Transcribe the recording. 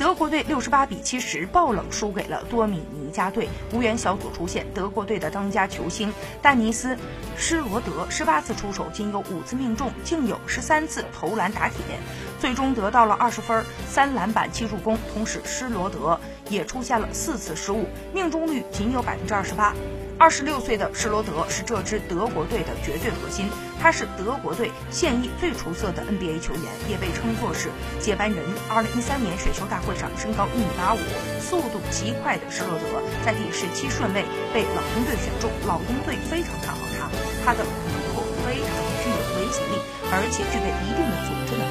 德国队六十八比七十爆冷输给了多米尼加队。无缘小组出线，德国队的当家球星丹尼斯·施罗德十八次出手仅有五次命中，竟有十三次投篮打铁，最终得到了二十分、三篮板、七助攻。同时，施罗德也出现了四次失误，命中率仅有百分之二十八。二十六岁的施罗德是这支德国队的绝对核心，他是德国队现役最出色的 NBA 球员，也被称作是接班人。二零一三年选秀大会上，身高一米八五、速度极快的施罗德在第十七顺位被老鹰队选中，老鹰队非常看好他，他的突破非常具有威胁力，而且具备一定的组织能力。